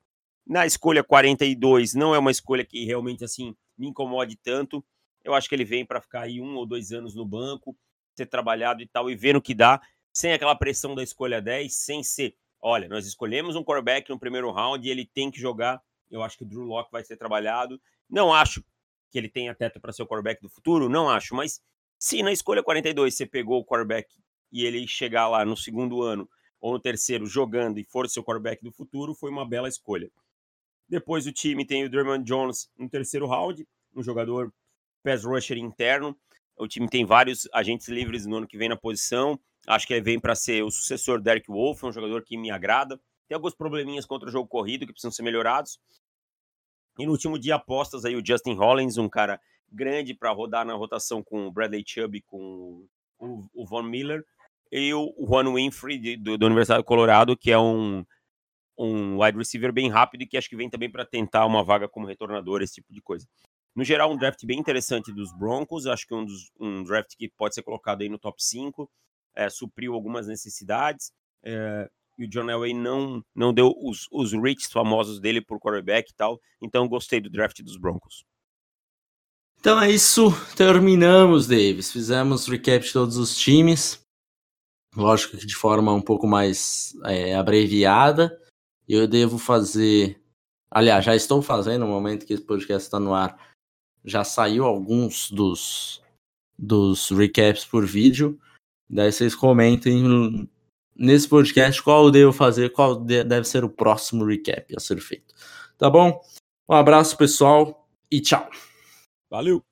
Na escolha 42, não é uma escolha que realmente assim me incomode tanto eu acho que ele vem para ficar aí um ou dois anos no banco, ser trabalhado e tal, e ver no que dá, sem aquela pressão da escolha 10, sem ser olha, nós escolhemos um quarterback no primeiro round e ele tem que jogar. Eu acho que o Drew Locke vai ser trabalhado. Não acho que ele tenha teto para ser o quarterback do futuro, não acho, mas se na escolha 42 você pegou o quarterback e ele chegar lá no segundo ano ou no terceiro jogando e for seu quarterback do futuro, foi uma bela escolha. Depois o time tem o Dermond Jones no terceiro round, um jogador pass rusher interno. O time tem vários agentes livres no ano que vem na posição. Acho que ele vem para ser o sucessor do Derek Wolf, um jogador que me agrada. Tem alguns probleminhas contra o jogo corrido que precisam ser melhorados. E no último dia apostas aí o Justin Hollins, um cara grande para rodar na rotação com o Bradley Chubb com o, Von Miller. E o Juan Winfrey do, do Universidade do Colorado, que é um, um wide receiver bem rápido e que acho que vem também para tentar uma vaga como retornador, esse tipo de coisa. No geral, um draft bem interessante dos Broncos. Acho que um, dos, um draft que pode ser colocado aí no top 5 é, supriu algumas necessidades. É, e o John Elway não, não deu os, os famosos dele por quarterback e tal. Então gostei do draft dos Broncos. Então é isso, terminamos, Davis. Fizemos recap de todos os times. Lógico que de forma um pouco mais é, abreviada. Eu devo fazer. Aliás, já estou fazendo no momento que esse podcast está no ar. Já saiu alguns dos, dos recaps por vídeo. Daí vocês comentem nesse podcast qual devo fazer, qual deve ser o próximo recap a ser feito. Tá bom? Um abraço, pessoal, e tchau. Valeu!